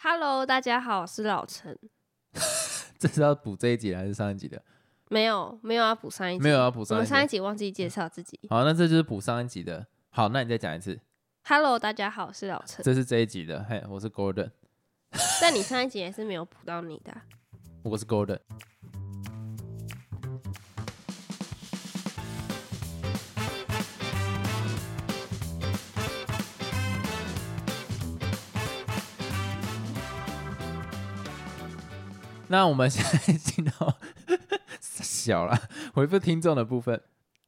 Hello，大家好，我是老陈。这是要补这一集还是上一集的？没有，没有要补上一集，没有要补上一集。们上一集忘记介绍自己。好，那这就是补上一集的。好，那你再讲一次。Hello，大家好，我是老陈。这是这一集的。嘿，我是 Golden 但你上一集也是没有补到你的啊、我是 Gordon。那我们现在进到 小了回复听众的部分。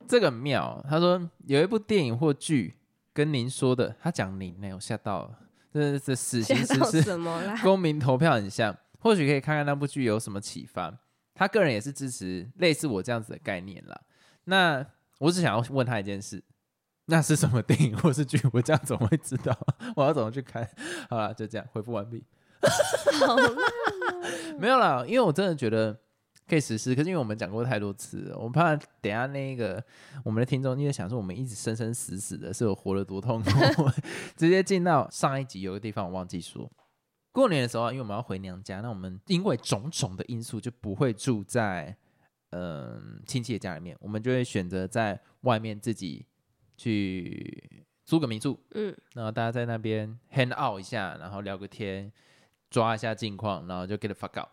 这个妙，他说有一部电影或剧跟您说的，他讲您呢，我吓到了，这这死刑实施什么啦？公民投票很像，或许可以看看那部剧有什么启发。他个人也是支持类似我这样子的概念啦。那我只想要问他一件事，那是什么电影或是剧？我这样怎么会知道？我要怎么去看？好了，就这样，回复完毕。好烂 没有啦，因为我真的觉得可以实施，可是因为我们讲过太多次了，我怕等下那个我们的听众因为想说我们一直生生死死的，是我活得多痛苦，直接进到上一集有个地方我忘记说，过年的时候啊，因为我们要回娘家，那我们因为种种的因素就不会住在嗯亲戚的家里面，我们就会选择在外面自己去租个民宿，嗯，然后大家在那边 hang out 一下，然后聊个天，抓一下近况，然后就 get the fuck out。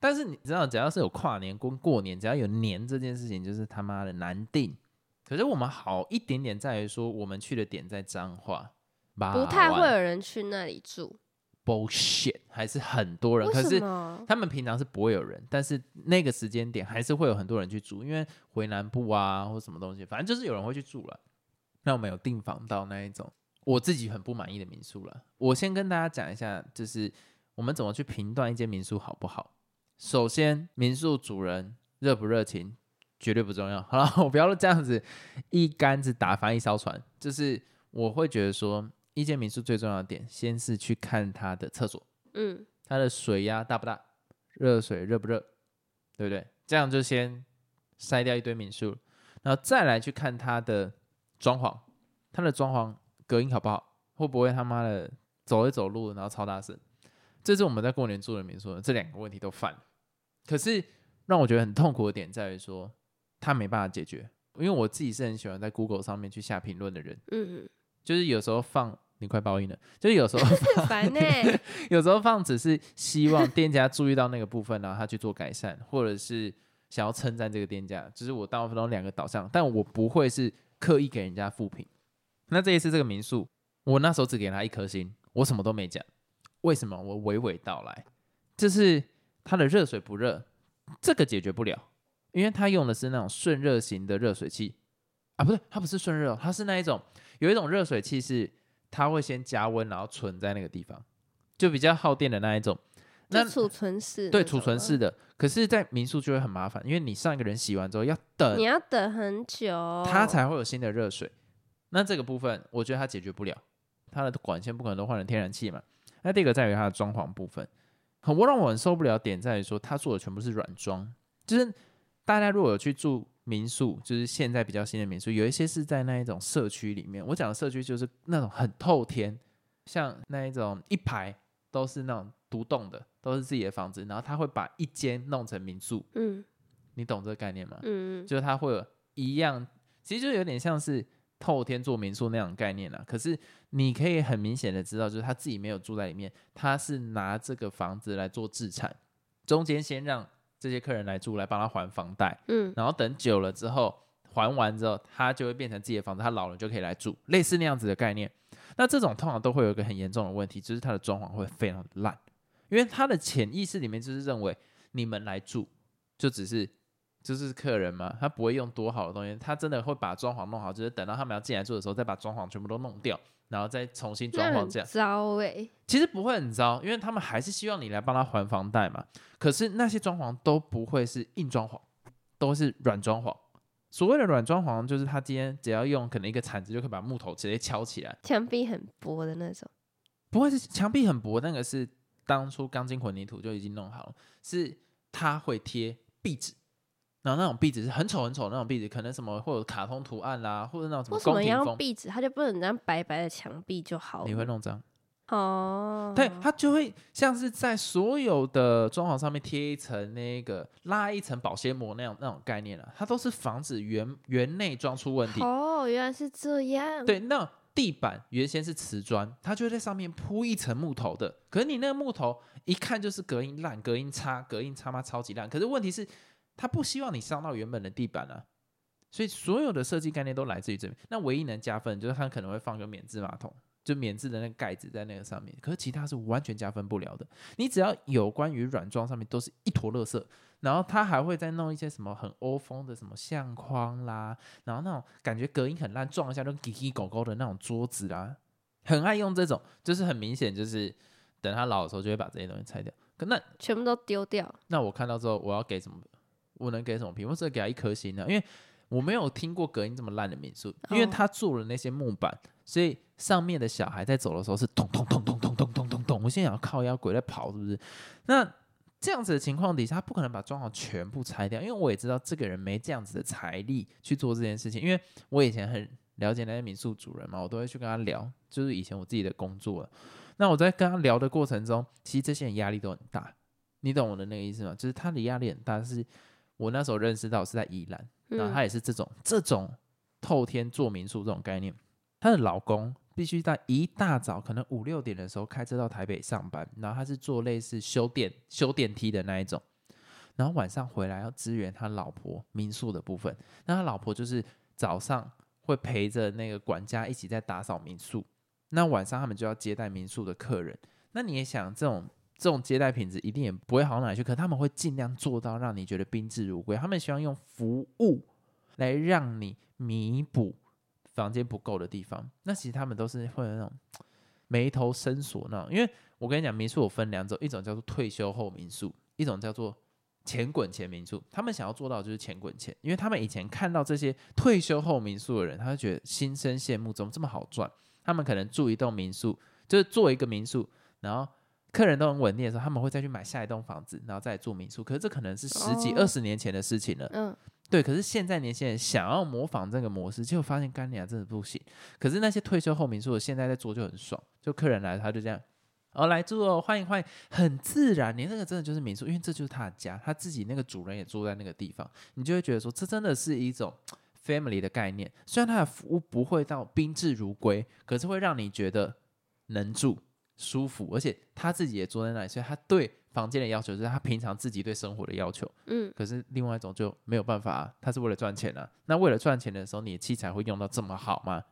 但是你知道，只要是有跨年跟过年，只要有年这件事情，就是他妈的难定。可是我们好一点点在于说，我们去的点在彰化，不太会有人去那里住。bullshit，还是很多人。可是？他们平常是不会有人，但是那个时间点还是会有很多人去住，因为回南部啊或什么东西，反正就是有人会去住了。那我们有订房到那一种我自己很不满意的民宿了。我先跟大家讲一下，就是我们怎么去评断一间民宿好不好。首先，民宿主人热不热情绝对不重要。好了，我不要这样子一竿子打翻一艘船。就是我会觉得说，一间民宿最重要的点，先是去看它的厕所。嗯，它的水压大不大，热水热不热，对不对？这样就先筛掉一堆民宿，然后再来去看它的装潢，它的装潢隔音好不好，会不会他妈的走一走路然后超大声？这是我们在过年住的民宿，这两个问题都犯了。可是让我觉得很痛苦的点在于说，他没办法解决，因为我自己是很喜欢在 Google 上面去下评论的人，嗯就是有时候放你快报应了，就是有时候 嗯，烦呢、有时候放只是希望店家注意到那个部分，然后他去做改善，或者是想要称赞这个店家，就是我大部分都两个导向，但我不会是刻意给人家负评。那这一次这个民宿，我那时候只给他一颗星，我什么都没讲。为什么？我娓娓道来，就是它的热水不热，这个解决不了，因为它用的是那种顺热型的热水器啊，不对，它不是顺热，它是那一种有一种热水器是它会先加温，然后存在那个地方，就比较耗电的那一种。那就储存式，对储存式，的，可是，在民宿就会很麻烦，因为你上一个人洗完之后要等你要等很久，它才会有新的热水。那这个部分，我觉得它解决不了，它的管线不可能都换成天然气嘛。那第一个在于它的装潢部分，很我让我很受不了点在于说，它做的全部是软装，就是大家如果有去住民宿，就是现在比较新的民宿，有一些是在那一种社区里面。我讲的社区就是那种很透天，像那一种一排都是那种独栋的，都是自己的房子，然后他会把一间弄成民宿，嗯你懂这个概念吗？嗯，就是它会有一样，其实就有点像是透天做民宿那种概念啦。可是你可以很明显的知道，就是他自己没有住在里面，他是拿这个房子来做自产，中间先让这些客人来住，来帮他还房贷，嗯然后等久了之后还完之后，他就会变成自己的房子，他老了就可以来住，类似那样子的概念。那这种通常都会有一个很严重的问题，就是他的装潢会非常的烂，因为他的潜意识里面就是认为你们来住就只是就是客人嘛，他不会用多好的东西，他真的会把装潢弄好，就是等到他们要进来住的时候，再把装潢全部都弄掉，然后再重新装潢这样。糟哎、其实不会很糟，因为他们还是希望你来帮他还房贷嘛。可是那些装潢都不会是硬装潢，都是软装潢。所谓的软装潢，就是他今天只要用可能一个铲子就可以把木头直接敲起来，墙壁很薄的那种，不会是墙壁很薄，那个是当初钢筋混凝土就已经弄好了，是他会贴壁纸，然后那种壁纸是很丑很丑那种壁纸，可能什么会有卡通图案啦，或者那种什么为什么要壁纸？它就不能这样白白的墙壁就好了？你会弄脏？哦，对，它就会像是在所有的装潢上面贴一层那个拉一层保鲜膜那样那种概念了、它都是防止原原内装出问题。哦，原来是这样。，对，那地板原先是瓷砖，它就会在上面铺一层木头的。可是你那个木头一看就是隔音烂、隔音差、隔音差妈超级烂。可是问题是，它不希望你伤到原本的地板啊，所以所有的设计概念都来自于这边。那唯一能加分就是他可能会放个免治马桶。就免治的那个盖子在那个上面，可是其他是完全加分不了的。你只要有关于软装上面都是一坨垃圾，然后他还会再弄一些什么很欧风的什么相框啦，然后那种感觉隔音很烂，撞一下就叽叽狗狗的那种桌子啦，很爱用这种，就是很明显就是等他老的时候就会把这些东西拆掉。可那全部都丢掉。那我看到之后我要给什么？我能给什么评？分只给他一颗星呢，因为我没有听过隔音这么烂的民宿，因为哦他做了那些木板，所以上面的小孩在走的时候是咚咚咚咚咚咚咚咚咚。我现在想靠腰鬼在跑，是不是？那这样子的情况底下，他不可能把装潢全部拆掉，因为我也知道这个人没这样子的财力去做这件事情。因为我以前很了解那些民宿主人嘛，我都会去跟他聊，就是以前我自己的工作了。那我在跟他聊的过程中，其实这些人压力都很大，你懂我的那个意思吗？就是他的压力很大，是我那时候认识到是在宜兰。然后嗯她也是这种这种透天做民宿这种概念，她的老公必须在一大早可能五六点的时候开车到台北上班，然后他是做类似修电修电梯的那一种，然后晚上回来要支援他老婆民宿的部分，那他老婆就是早上会陪着那个管家一起在打扫民宿，那晚上他们就要接待民宿的客人，那你也想这种。这种接待品质一定也不会好哪去，可他们会尽量做到让你觉得宾至如归。他们希望用服务来让你弥补房间不够的地方。那其实他们都是会有那种眉头深锁那种。因为我跟你讲，民宿有分两种，一种叫做退休后民宿，一种叫做钱滚钱民宿。他们想要做到就是钱滚钱，因为他们以前看到这些退休后民宿的人，他就觉得心生羡慕，怎么这么好赚？他们可能住一栋民宿，就是做一个民宿，然后。客人都很稳定的时候，他们会再去买下一栋房子，然后再住民宿。可是这可能是十几、哦二十年前的事情了。嗯，对，可是现在年轻人想要模仿这个模式，结果发现干娘真的不行。可是那些退休后民宿的现在在做就很爽，就客人来他就这样，哦来住哦，欢迎欢迎，很自然。你那个真的就是民宿，因为这就是他的家，他自己那个主人也住在那个地方，你就会觉得说这真的是一种 family 的概念。虽然他的服务不会到宾至如归，可是会让你觉得能住。舒服，而且他自己也坐在那里，所以他对房间的要求就是他平常自己对生活的要求。嗯，可是另外一种就没有办法、啊，他是为了赚钱啊。那为了赚钱的时候，你的器材会用到这么好吗？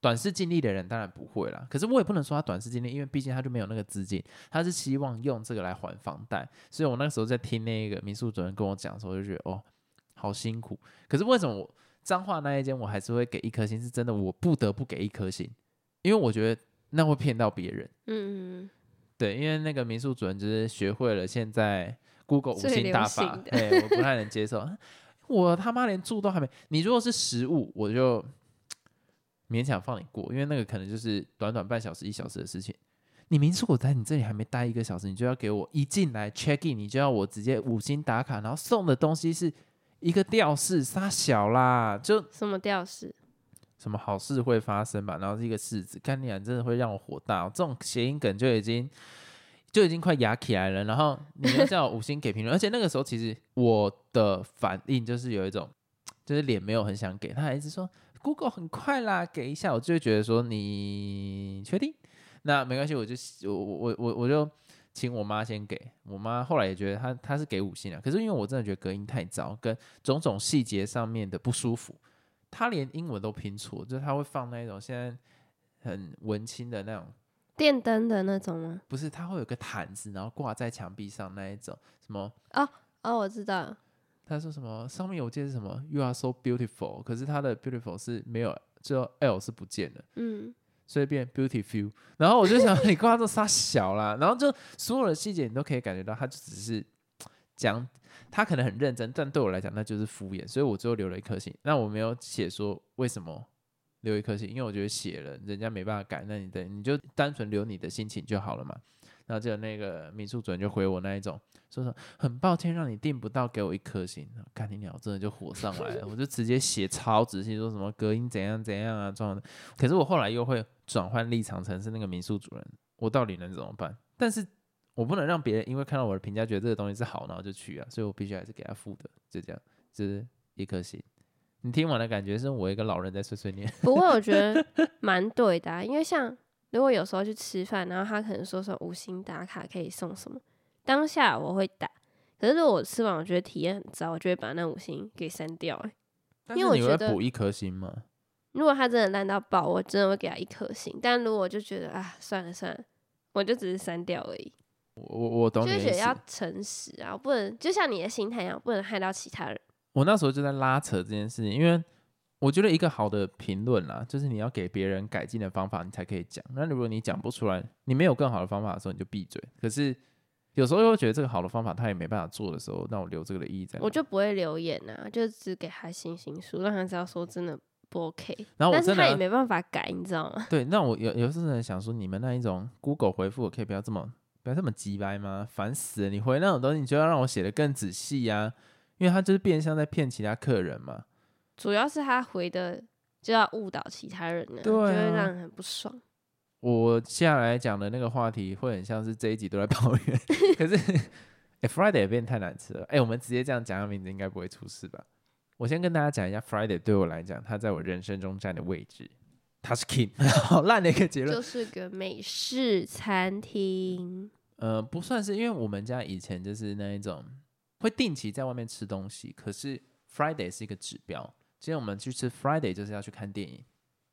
短视尽力的人当然不会啦。可是我也不能说他短视尽力，因为毕竟他就没有那个资金，他是希望用这个来还房贷。所以我那个时候在听那个民宿主任跟我讲的时候，我就觉得哦，好辛苦。可是为什么我彰化那一间我还是会给一颗星？是真的，我不得不给一颗星，因为我觉得那会骗到别人。嗯，对，因为那个民宿主人就是学会了现在 Google 五星大法哎，我不太能接受。我他妈连住都还没，你如果是食物，我就勉强放你过，因为那个可能就是短短半小时、一小时的事情。你民宿我在你这里还没待一个小时，你就要给我一进来 check in，你就要我直接五星打卡，然后送的东西是一个吊饰，撒小啦，就什么吊饰？什么好事会发生吧，然后是一个柿子，干你啊真的会让我火大、哦。这种谐音梗就已经就已经快压起来了，然后你又叫我五星给评论，而且那个时候其实我的反应就是有一种，就是脸没有很想给，他还一直说 Google 很快啦，给一下，我就会觉得说你确定？那没关系，我就我我我我就请我妈先给我妈，后来也觉得她她是给五星了，可是因为我真的觉得隔音太糟，跟种种细节上面的不舒服。他连英文都拼错，就是他会放那种现在很文青的那种，电灯的那种吗？不是，他会有个毯子，然后挂在墙壁上那一种，什么？哦哦，我知道，他说什么？上面有记得是什么？You are so beautiful，可是他的 beautiful 是没有，最后 L 是不见的，嗯，所以变 beautiful。然后我就想，你挂这仨小啦，然后就所有的细节你都可以感觉到，他就只是讲。他可能很认真，但对我来讲那就是敷衍，所以我最后留了一颗星。那我没有写说为什么留一颗星，因为我觉得写了人家没办法改，那你的你就单纯留你的心情就好了嘛。然后就那个民宿主任就回我那一种，说说很抱歉让你订不到，给我一颗星。干你鸟，真的就火上来了，我就直接写超仔细，说什么隔音怎样怎样啊，这样的。可是我后来又会转换立场成是那个民宿主人，我到底能怎么办？但是我不能让别人因为看到我的评价觉得这个东西是好，然后就去啊，所以我必须还是给他付的，就这样，就是一颗星。你听完的感觉是我一个老人在碎碎念，不过我觉得 蛮对的、啊，因为像如果有时候去吃饭，然后他可能说说五星打卡可以送什么，当下我会打。可是如果我吃完我觉得体验很糟，我就会把那五星给删掉、欸。但是你会因为我觉得补一颗星吗？如果他真的烂到爆，我真的会给他一颗星。但如果我就觉得啊，算了算了，我就只是删掉而已。我我我懂你的意思就是要。诚实啊，不能就像你的心态一样，不能害到其他人。我那时候就在拉扯这件事情，因为我觉得一个好的评论啦，就是你要给别人改进的方法，你才可以讲。那如果你讲不出来，你没有更好的方法的时候，你就闭嘴。可是有时候又觉得这个好的方法他也没办法做的时候，那我留这个的意义在哪？我就不会留言啊，就只给他星星数，让他知道说真的不 OK。然后我真的也没办法改，你知道吗？对，那我有有时候真的想说，你们那一种 Google 回复，可以不要这么不要这么鸡掰吗？烦死了！你回那种东西，你就要让我写的更仔细呀、因为他就是变相在骗其他客人嘛。主要是他回的就要误导其他人就会啊让人很不爽。我接下来讲的那个话题会很像是这一集都在抱怨，可是哎、f r i d a y 也变太难吃了。哎、我们直接这样讲他名字应该不会出事吧？我先跟大家讲一下，Friday 对我来讲，他在我人生中占的位置，它是 King，好烂的一个结论。就是个美式餐厅，呃，不算是，因为我们家以前就是那一种会定期在外面吃东西，可是 Friday 是一个指标。今天我们去吃 Friday 就是要去看电影，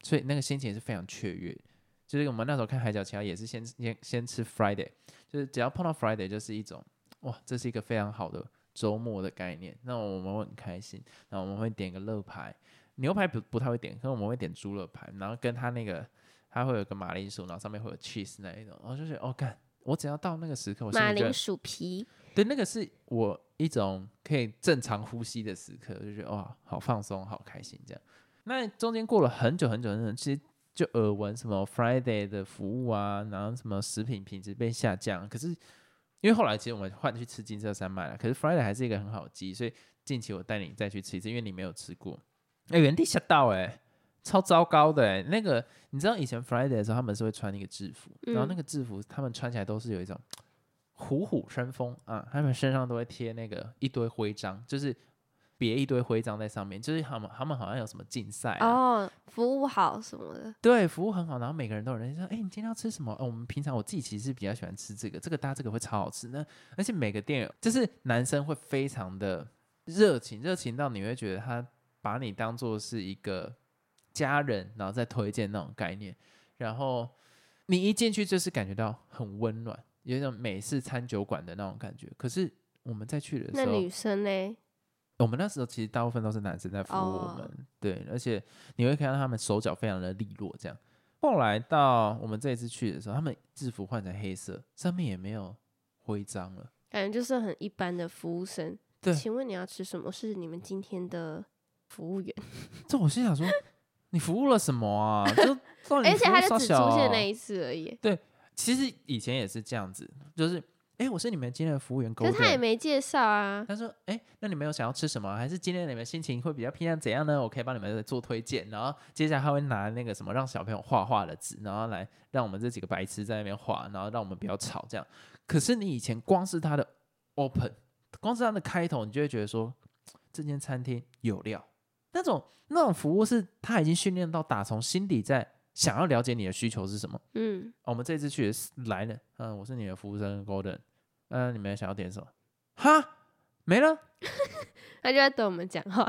所以那个心情是非常雀跃。就是我们那时候看《海角七号》也是先先先吃 Friday，就是只要碰到 Friday 就是一种哇，这是一个非常好的周末的概念。那我们会很开心，然后我们会点个乐排，牛排不不太会点，可是我们会点猪肉排，然后跟它那个它会有个马铃薯，然后上面会有 cheese 那一种，然后就觉得哦干。我只要到那个时刻，我马铃薯皮，对，那个是我一种可以正常呼吸的时刻，就觉得哇，好放松，好开心这样。那中间过了很久很久很久，其实就耳闻什么 Friday 的服务啊，然后什么食品品质被下降，可是因为后来其实我们换去吃金色山脉了，可是 Friday 还是一个很好的鸡，所以近期我带你再去吃一次，因为你没有吃过。哎、原地吓到哎、超糟糕的哎、那个你知道以前 Friday 的时候他们是会穿一个制服，然后那嗯个制服他们穿起来都是有一种虎虎生风啊，他们身上都会贴那个一堆徽章，就是别一堆徽章在上面，就是他们他们好像有什么竞赛啊，哦，服务好什么的，对，服务很好，然后每个人都有人说，哎、你今天要吃什么？哦，我们平常我自己其实比较喜欢吃这个，这个搭这个会超好吃。那而且每个店就是男生会非常的热情，热情到你会觉得他把你当做是一个家人，然后再推荐那种概念，然后你一进去就是感觉到很温暖，有一种美式餐酒馆的那种感觉。可是我们再去的时候，那女生呢，我们那时候其实大部分都是男生在服务我们哦对，而且你会看到他们手脚非常的利落，这样。后来到我们这一次去的时候，他们制服换成黑色，上面也没有徽章了。感觉就是很一般的服务生。对请问你要吃什么？是你们今天的服务员，这我心想说，你服务了什么啊？就而且他就只出现那一次而已。对其实以前也是这样子，就是哎、诶我是你们今天的服务员，可是他也没介绍啊。他说：“哎、那你们有想要吃什么？还是今天你们心情会比较偏向怎样呢？我可以帮你们做推荐。然后接下来他会拿那个什么让小朋友画画的纸，然后来让我们这几个白痴在那边画，然后让我们不要吵这样。可是你以前光是他的 open，光是他的开头，你就会觉得说这间餐厅有料。那种那种服务是他已经训练到打从心底在想要了解你的需求是什么。嗯，哦我们这次去来了，嗯，我是你的服务生 Golden，嗯、你们想要点什么？哈，没了。他就在等我们讲话。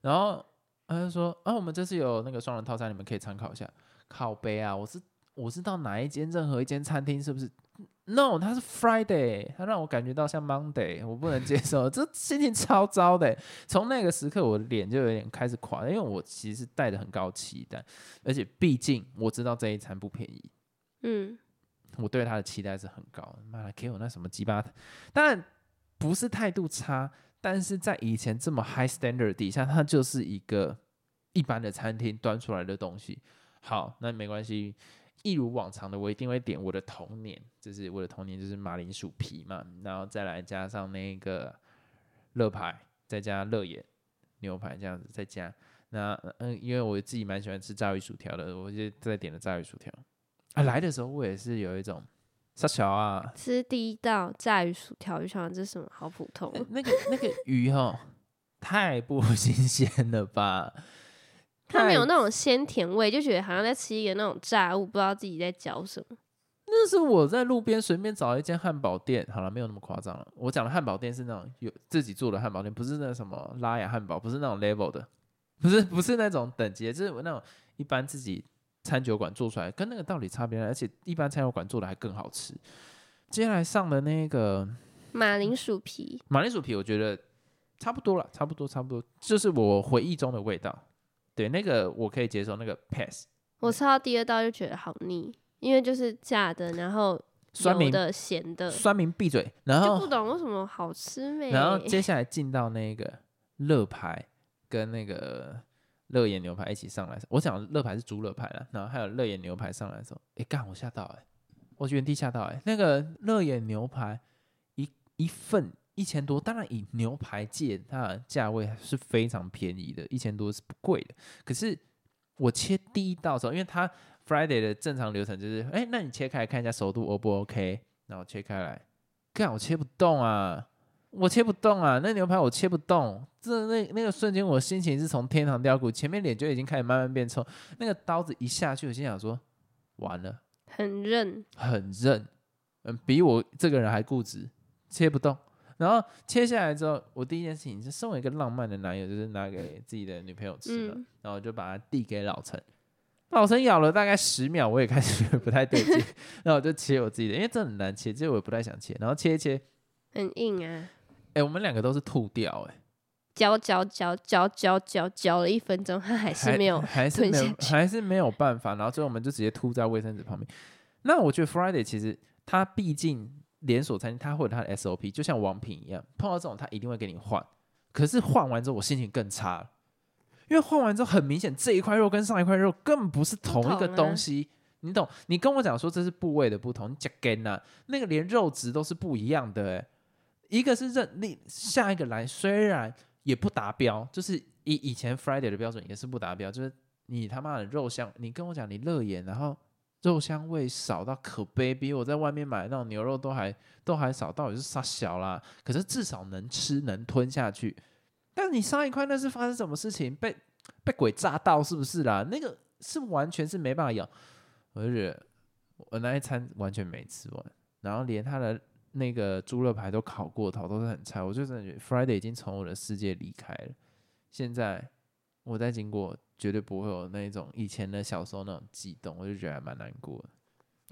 然后他就说：“啊，我们这次有那个双人套餐，你们可以参考一下。”靠背啊，我是我是到哪一间任何一间餐厅是不是？No，它是 Friday，它让我感觉到像 Monday，我不能接受，这心情超糟的。从那个时刻，我的脸就有点开始垮，因为我其实带着很高期待，而且毕竟我知道这一餐不便宜，嗯，我对他的期待是很高。妈的，给我那什么鸡巴，当然不是态度差，但是在以前这么 high standard 底下，它就是一个一般的餐厅端出来的东西。好，那没关系，一如往常的，我一定会点我的童年，就是我的童年就是马铃薯皮嘛，然后再来加上那个乐牌，再加乐眼牛排这样子，再加那嗯，因为我自己蛮喜欢吃炸鱼薯条的，我就再点了炸鱼薯条。啊，来的时候我也是有一种傻小啊，吃第一道炸鱼薯条，就想这是什么好普通哦。那个那个鱼哈，太不新鲜了吧？太它没有那种鲜甜味，就觉得好像在吃一个那种炸物，不知道自己在嚼什么。那是我在路边随便找一间汉堡店，好了，没有那么夸张了。我讲的汉堡店是那种有自己做的汉堡店，不是那什么拉雅汉堡，不是那种 level 的，不是不是那种等级的，就是我那种一般自己餐酒馆做出来，跟那个道理差别，而且一般餐酒馆做的还更好吃。接下来上的那个马铃薯皮，马铃薯皮，我觉得差不多了，差不多差不多，就是我回忆中的味道。对，那个我可以接受，那个 pass 我吃到第二道就觉得好腻，因为就是炸的，然后酸的、咸的，酸民闭嘴，然后就不懂为什么好吃 没。然后接下来进到那个乐牌跟那个乐眼牛排一起上来的时候，我想乐排是猪乐排了，然后还有乐眼牛排上来的时候，哎干我吓到哎、我原地吓到哎、那个乐眼牛排一一份一千多，当然以牛排界它的价位是非常便宜的，一千多是不贵的。可是我切第一道的时候，因为它 Friday 的正常流程就是，哎、那你切开来看一下熟度 O 不 OK，然后切开来，干我切不动啊。我切不动啊，那牛排我切不动，这那那个瞬间，我心情是从天堂掉谷，前面脸就已经开始慢慢变臭，那个刀子一下去，我心想说，完了，很韧，很韧，嗯，比我这个人还固执，切不动。然后切下来之后，我第一件事情是身为一个浪漫的男友，就是拿给自己的女朋友吃了，嗯然后我就把它递给老陈。老陈咬了大概十秒，我也开始 觉得不太对劲，然后我就切我自己的，因为这很难切，其实我也不太想切，然后切一切，很硬啊，哎、我们两个都是吐掉、哎。嚼嚼嚼嚼嚼嚼嚼了一分钟，他还是没有还是没有还是没有办法。然后最后我们就直接吐在卫生纸旁边。那我觉得 Friday 其实它毕竟连锁餐厅，它会有它的 SOP，就像王品一样，碰到这种他一定会给你换。可是换完之后，我心情更差了，因为换完之后很明显这一块肉跟上一块肉根本不是同一个东西。你懂？你跟我讲说这是部位的不同，你讲跟呐，那个连肉质都是不一样的、欸。一个是认你下一个来，虽然也不达标，就是以以前 Friday 的标准也是不达标，就是你他妈的肉香，你跟我讲你乐眼，然后肉香味少到可悲，比我在外面买的那种牛肉都还都还少，到底是啥小啦？可是至少能吃能吞下去。但是你上一块那是发生什么事情？被被鬼炸到是不是啦？那个是完全是没办法咬，我就觉得我那一餐完全没吃完，然后连他的那个猪肉排都烤过头，都是很菜。我就真的觉得 Friday 已经从我的世界离开了。现在我再经过，绝对不会有那种以前的小时候那种激动，我就觉得还蛮难过的。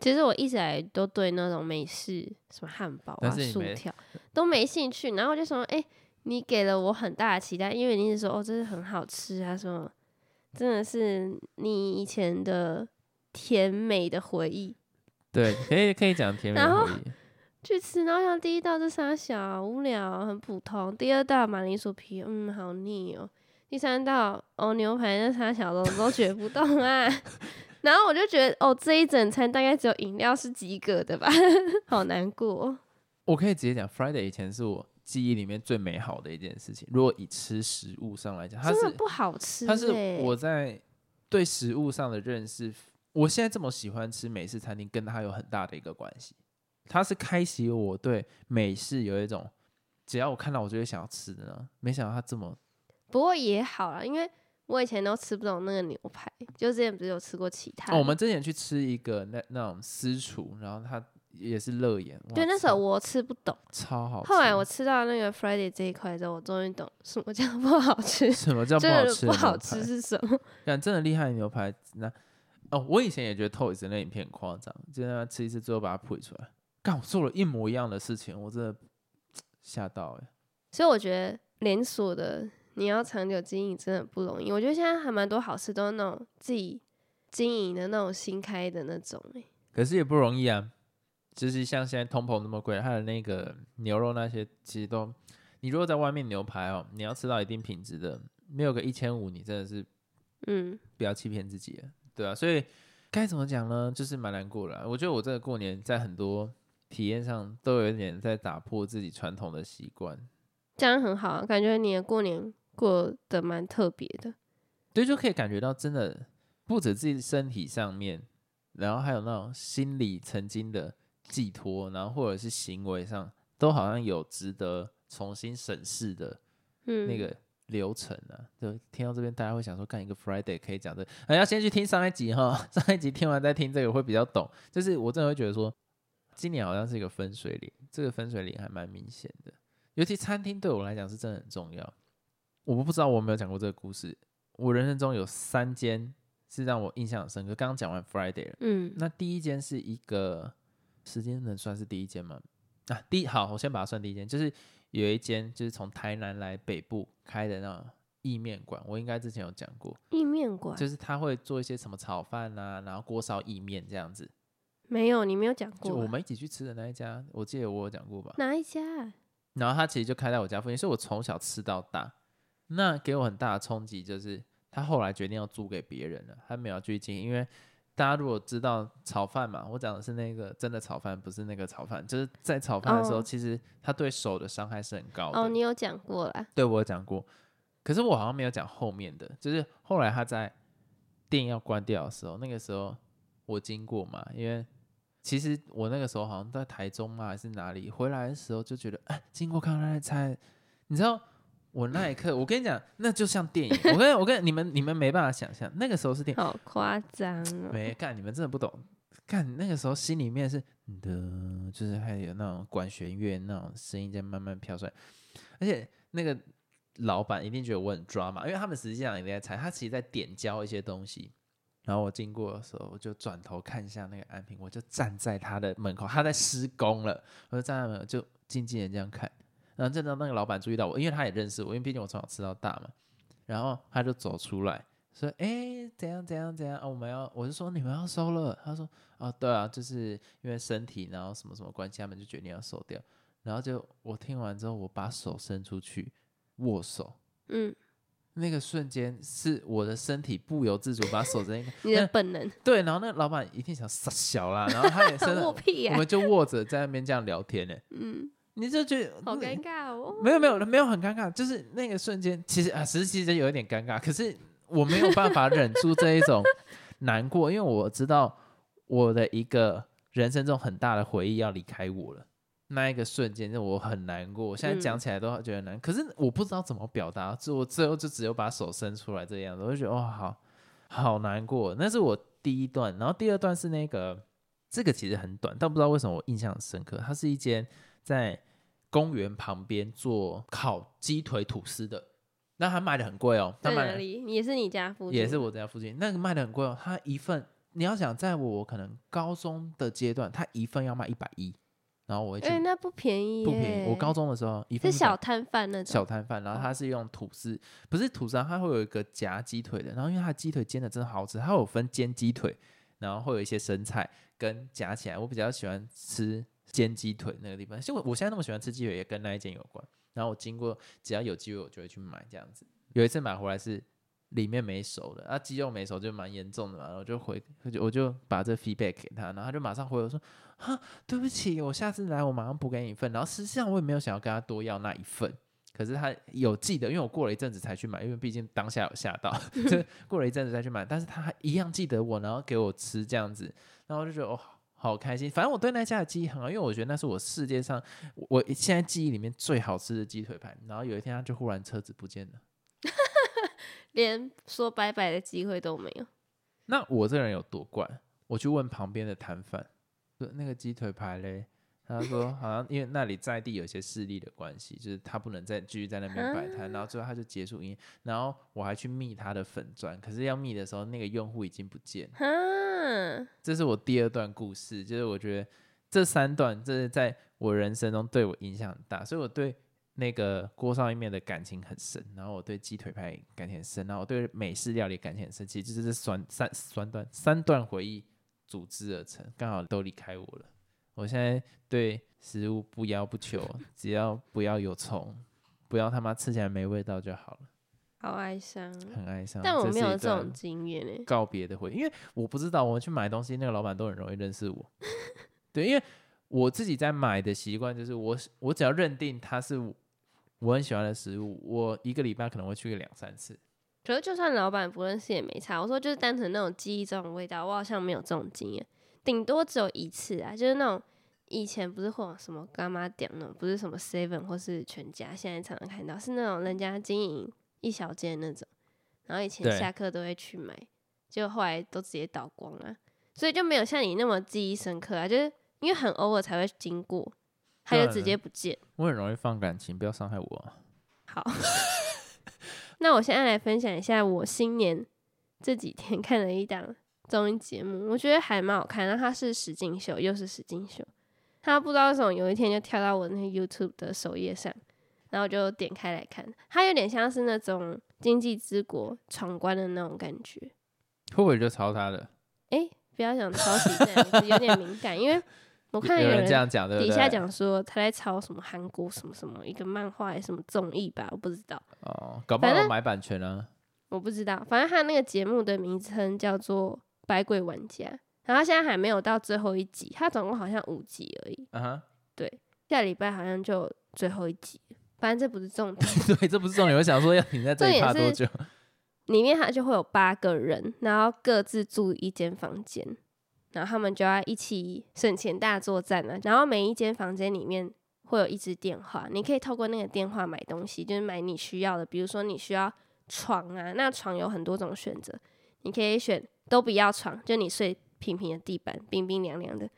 其实我一直来都对那种美式什么汉堡啊、薯条都没兴趣，然后我就说，哎、你给了我很大的期待，因为你一直说哦，这是很好吃啊，什么，真的是你以前的甜美的回忆。对，可以可以讲甜美然后回忆。去吃，然后像第一道这沙小无聊很普通，第二道马铃薯皮，嗯，好腻哦。第三道哦牛排那沙小我都觉不动啊。然后我就觉得哦这一整餐大概只有饮料是及格的吧，好难过。我可以直接讲，Friday 以前是我记忆里面最美好的一件事情。如果以吃食物上来讲，它是真的不好吃、欸，它是我在对食物上的认识。我现在这么喜欢吃美式餐厅，跟它有很大的一个关系。它是开启我对美式有一种，只要我看到我就会想要吃的呢。没想到它这么不过也好啦，因为我以前都吃不懂那个牛排，就之前不是有吃过其他的、哦，我们之前去吃一个那那种私厨，然后它也是乐眼，哇对那时候我吃不懂，超好吃。后来我吃到那个 Friday 这一块之后，我终于懂什么叫不好吃。什么叫不好吃？不好吃。是什么？但真的厉害的牛排，那哦，我以前也觉得 Toys 那影片很夸张，就让他吃一次，最后把它吐出来。干，我做了一模一样的事情，我真的 吓到哎、所以我觉得连锁的你要长久经营真的不容易。我觉得现在还蛮多好吃都是那种自己经营的那种新开的那种、欸，可是也不容易啊。就是像现在通膨那么贵，它的那个牛肉那些，其实都，你如果在外面牛排哦，你要吃到一定品质的，没有个一千五，你真的是嗯，不要欺骗自己了，对啊，所以该怎么讲呢？就是蛮难过的啊。我觉得我这个过年在很多体验上都有一点在打破自己传统的习惯，这样很好啊，感觉你的过年过得蛮特别的。对，就可以感觉到真的不止自己身体上面然后还有那种心理曾经的寄托，然后或者是行为上，都好像有值得重新审视的嗯，那个流程啊。就听到这边，大家会想说，干一个 Friday 可以讲这，还要先去听上一集哈，上一集听完再听这个会比较懂。就是我真的会觉得说，今年好像是一个分水岭，这个分水岭还蛮明显的。尤其餐厅对我来讲是真的很重要。我不知道我有没有讲过这个故事，我人生中有三间是让我印象很深刻。刚刚讲完 Friday 了，嗯那第一间是一个时间能算是第一间吗？啊，第一好，我先把它算第一间，就是有一间就是从台南来北部开的那种意面馆，我应该之前有讲过，意面馆就是他会做一些什么炒饭啊，然后锅烧意面这样子。没有，你没有讲过就。我们一起去吃的那一家，我记得我有讲过吧？哪一家啊？然后他其实就开在我家附近，所以我从小吃到大。那给我很大的冲击就是，他后来决定要租给别人了，他没有要继续经营。因为大家如果知道炒饭嘛，我讲的是那个真的炒饭，不是那个炒饭，就是在炒饭的时候，哦其实他对手的伤害是很高的。哦，你有讲过啦。对我有讲过，可是我好像没有讲后面的，就是后来他在店要关掉的时候，那个时候我经过嘛，因为其实我那个时候好像在台中嘛还是哪里，回来的时候就觉得，哎，经过看到那菜，你知道我那一 刻，我跟你讲，那就像电影，我跟我跟你们你们没办法想象，那个时候是电影，好夸张哦！没干，你们真的不懂。干那个时候心里面是的，就是还有那种管弦乐那种声音在慢慢飘出来，而且那个老板一定觉得我很抓嘛，因为他们实际上也在猜，他其实在点交一些东西。然后我经过的时候，我就转头看一下那个安平，我就站在他的门口，他在施工了，我就站在门口就静静的这样看。然后正当那个老板注意到我，因为他也认识我，因为毕竟我从小吃到大嘛，然后他就走出来说：“哎，怎样怎样怎样啊？我们要，我就说你们要收了。”他说：“啊，对啊，就是因为身体，然后什么什么关系，他们就决定要收掉。”然后就我听完之后，我把手伸出去握手，嗯，那个瞬间是我的身体不由自主把手伸进去，你的本能，对，然后那个老板一定想傻小啦，然后他也真的握，屁呀！我们就握着在那边这样聊天呢，嗯，你就觉得好尴尬哦。没有没有没有很尴尬，就是那个瞬间，其实啊，实际其实有一点尴尬，可是我没有办法忍住这一种 难过，因为我知道我的一个人生中很大的回忆要离开我了。那一个瞬间，就我很难过。我现在讲起来都觉得难，可是我不知道怎么表达，就我最后就只有把手伸出来这样子，我就觉得哦，好好难过。那是我第一段，然后第二段是那个，这个其实很短，但不知道为什么我印象很深刻。它是一间在公园旁边做烤鸡腿吐司的，那他卖的很贵哦，他卖的在哪里？也是你家附近？也是我家附近，那个卖的很贵哦，他一份你要想在我可能高中的阶段，他一份要卖一百一，然后我会去、哎，那不便宜，不便宜，我高中的时候一份100是小摊贩那种。小摊贩，然后他是用吐司，不是吐司啊，它会有一个夹鸡腿的，然后因为它的鸡腿煎的真的好吃，它有分煎鸡腿，然后会有一些生菜跟夹起来，我比较喜欢吃煎鸡腿那个地方，其实我我现在那么喜欢吃鸡腿也跟那一间有关，然后我经过只要有机会我就会去买这样子，有一次买回来是里面没熟的，啊鸡肉没熟就蛮严重的嘛，然后我就回我就我就把这 feedback 给他，然后他就马上回我说，哈对不起，我下次来我马上补给你一份，然后实际上我也没有想要跟他多要那一份。可是他有记得，因为我过了一阵子才去买，因为毕竟当下有吓到，就过了一阵子再去买。但是他还一样记得我，然后给我吃这样子，然后我就觉得哦，好开心。反正我对那家的记忆很好，因为我觉得那是我世界上我现在记忆里面最好吃的鸡腿排。然后有一天他就忽然车子不见了，连说拜拜的机会都没有。那我这人有多怪？我去问旁边的摊贩，说那个鸡腿排嘞，他说 好像因为那里在地有些势力的关系，就是他不能再继续在那边摆摊，然后最后他就结束营业。然后我还去密他的粉砖，可是要密的时候，那个用户已经不见了。哈，这是我第二段故事，就是我觉得这三段这是在我人生中对我影响很大，所以我对那个锅烧一面的感情很深，然后我对鸡腿排感情很深，然后我对美式料理感情很深，其实就是酸三三段三段回忆组织而成，刚好都离开我了。我现在对食物不要不求，只要不要有虫，不要他妈吃起来没味道就好了，好哀伤。很哀伤。但我没有这种经验诶。告别的回忆，因为我不知道我去买东西，那个老板都很容易认识我。对，因为我自己在买的习惯就是我我只要认定它是我很喜欢的食物，我一个礼拜可能会去个两三次。可是就算老板不认识也没差。我说就是单纯那种记忆中的味道，我好像没有这种经验，顶多只有一次啊，就是那种以前不是会有什么干妈店那种，不是什么 seven 或是全家，现在常常看到是那种人家经营一小间那种，然后以前下课都会去买，结果后来都直接倒光了，所以就没有像你那么记忆深刻啊，就是因为很偶尔才会经过，它就直接不见。我很容易放感情，不要伤害我啊。好，那我现在来分享一下我新年这几天 看了一档综艺节目，我觉得还蛮好看那。它是实境秀，又是实境秀。它不知道为什么有一天就跳到我那个 YouTube 的首页上，然后就点开来看。它有点像是那种经济之国闯关的那种感觉。会不会就抄他的？诶，不要想抄袭这两个字，有点敏感，因为我看有人？底下讲说他在抄什么韩国什么什么一个漫画还是什么综艺吧，我不知道。哦，搞不好买版权啊。我不知道，反正他那个节目的名称叫做《百鬼玩家》，然后现在还没有到最后一集，他总共好像五集而已，嗯哼，下礼拜好像就最后一集了。反正这不是重点，对，这不是重点。我想说要停在这里重点是怕多久？里面它就会有八个人，然后各自住一间房间，然后他们就要一起省钱大作战呢、然后每一间房间里面会有一支电话，你可以透过那个电话买东西，就是买你需要的，比如说你需要床啊，那床有很多种选择，你可以选都不要床，就你睡平平的地板，冰冰凉凉的，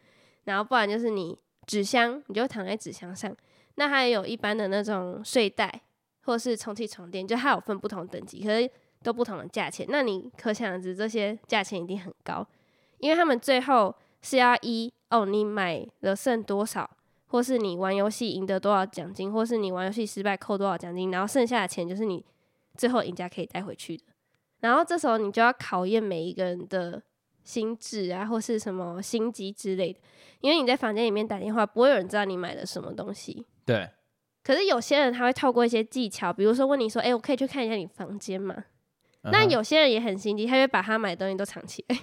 然后不然就是你纸箱，你就躺在纸箱上，那还有一般的那种睡袋或是充气床垫，就它有分不同等级，可是都不同的价钱，那你可想而知这些价钱一定很高，因为他们最后是要依哦你买了剩多少。或是你玩游戏赢得多少奖金，或是你玩游戏失败扣多少奖金，然后剩下的钱就是你最后赢家可以带回去的。然后这时候你就要考验每一个人的心智啊，或是什么心机之类的，因为你在房间里面打电话，不会有人知道你买了什么东西。对，可是有些人他会透过一些技巧，比如说问你说：“哎、我可以去看一下你房间吗？”那有些人也很心机，他会把他买的东西都藏起来，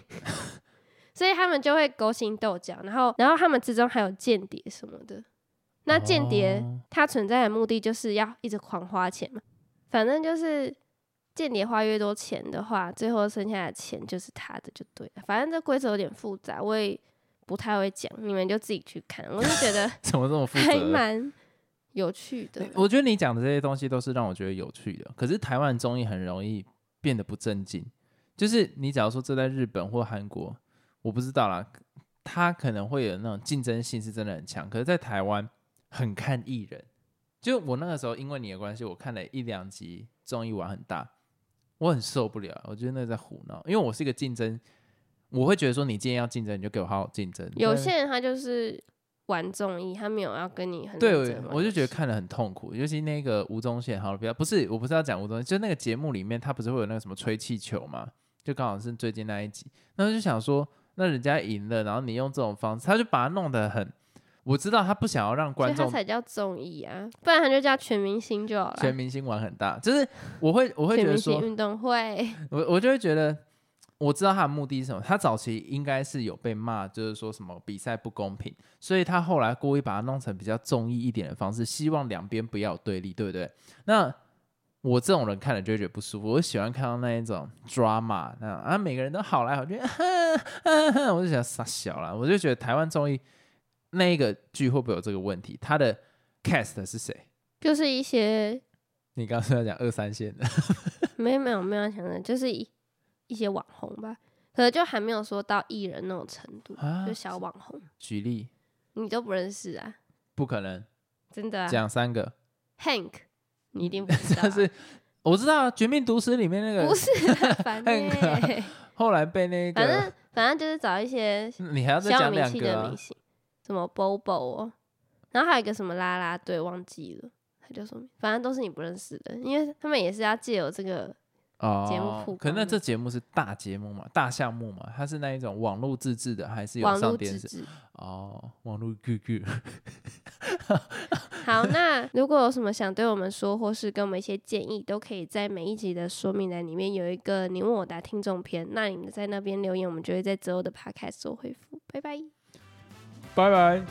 所以他们就会勾心斗角，然后然后他们之中还有间谍什么的。那间谍哦它存在的目的就是要一直狂花钱嘛，反正就是间谍花越多钱的话，最后剩下的钱就是他的就对了。反正这规则有点复杂，我也不太会讲，你们就自己去看。我就觉得 怎么这么负还？蛮有趣的。我觉得你讲的这些东西都是让我觉得有趣的，可是台湾综艺很容易变得不正经。就是你假如说这在日本或韩国，我不知道啦，他可能会有那种竞争性是真的很强，可是，在台湾很看艺人。就我那个时候因为你的关系，我看了一两集综艺玩很大，我很受不了，我觉得那在胡闹，因为我是一个竞争，我会觉得说你今天要竞争，你就给我好好竞争。有些人他就是玩综艺，他没有要跟你很对我就觉得看得很痛苦，尤其那个吴宗宪，好了，不要，不是，我不是要讲吴宗宪，就那个节目里面，他不是会有那个什么吹气球嘛，就刚好是最近那一集，那我就想说，那人家赢了，然后你用这种方式，他就把它弄得很，我知道他不想要让观众他才叫综艺啊，不然他就叫全明星就好了。全明星玩很大，就是我会我会觉得说，运动会，我我就会觉得，我知道他的目的是什么。他早期应该是有被骂，就是说什么比赛不公平，所以他后来故意把它弄成比较综艺一点的方式，希望两边不要有对立，对不对？那我这种人看了就会觉得不舒服，我喜欢看到那一种 drama，那啊每个人都好来好去，我就想傻小了，我就觉得台湾综艺那一个剧会不会有这个问题？他的 cast 是谁？就是一些你刚刚是要讲二三线的，没有没有没有想的，就是一一些网红吧，可能就还没有说到艺人那种程度，啊就小网红，举例你都不认识啊，不可能真的啊讲三个。，Hank，你一定不知 道啊、但是我知道《绝命毒师》里面那个不是啊 烦呢、Hank 后来被那 反正个，反正就是找一些你还要再讲小有名气两个明星，什么 Bobo 哦，然后还有一个什么啦啦队忘记了，他叫什么？反正都是你不认识的，因为他们也是要借由这个节目曝哦。可那这节目是大节目嘛，大项目嘛，它是那一种网络自制的，还是有上电视？哦，网络 QQ。好，那如果有什么想对我们说，或是给我们一些建议，都可以在每一集的说明栏里面有一个你问我答听众篇，那你们在那边留言，我们就会在之后的 podcast 做回复。拜拜。拜拜。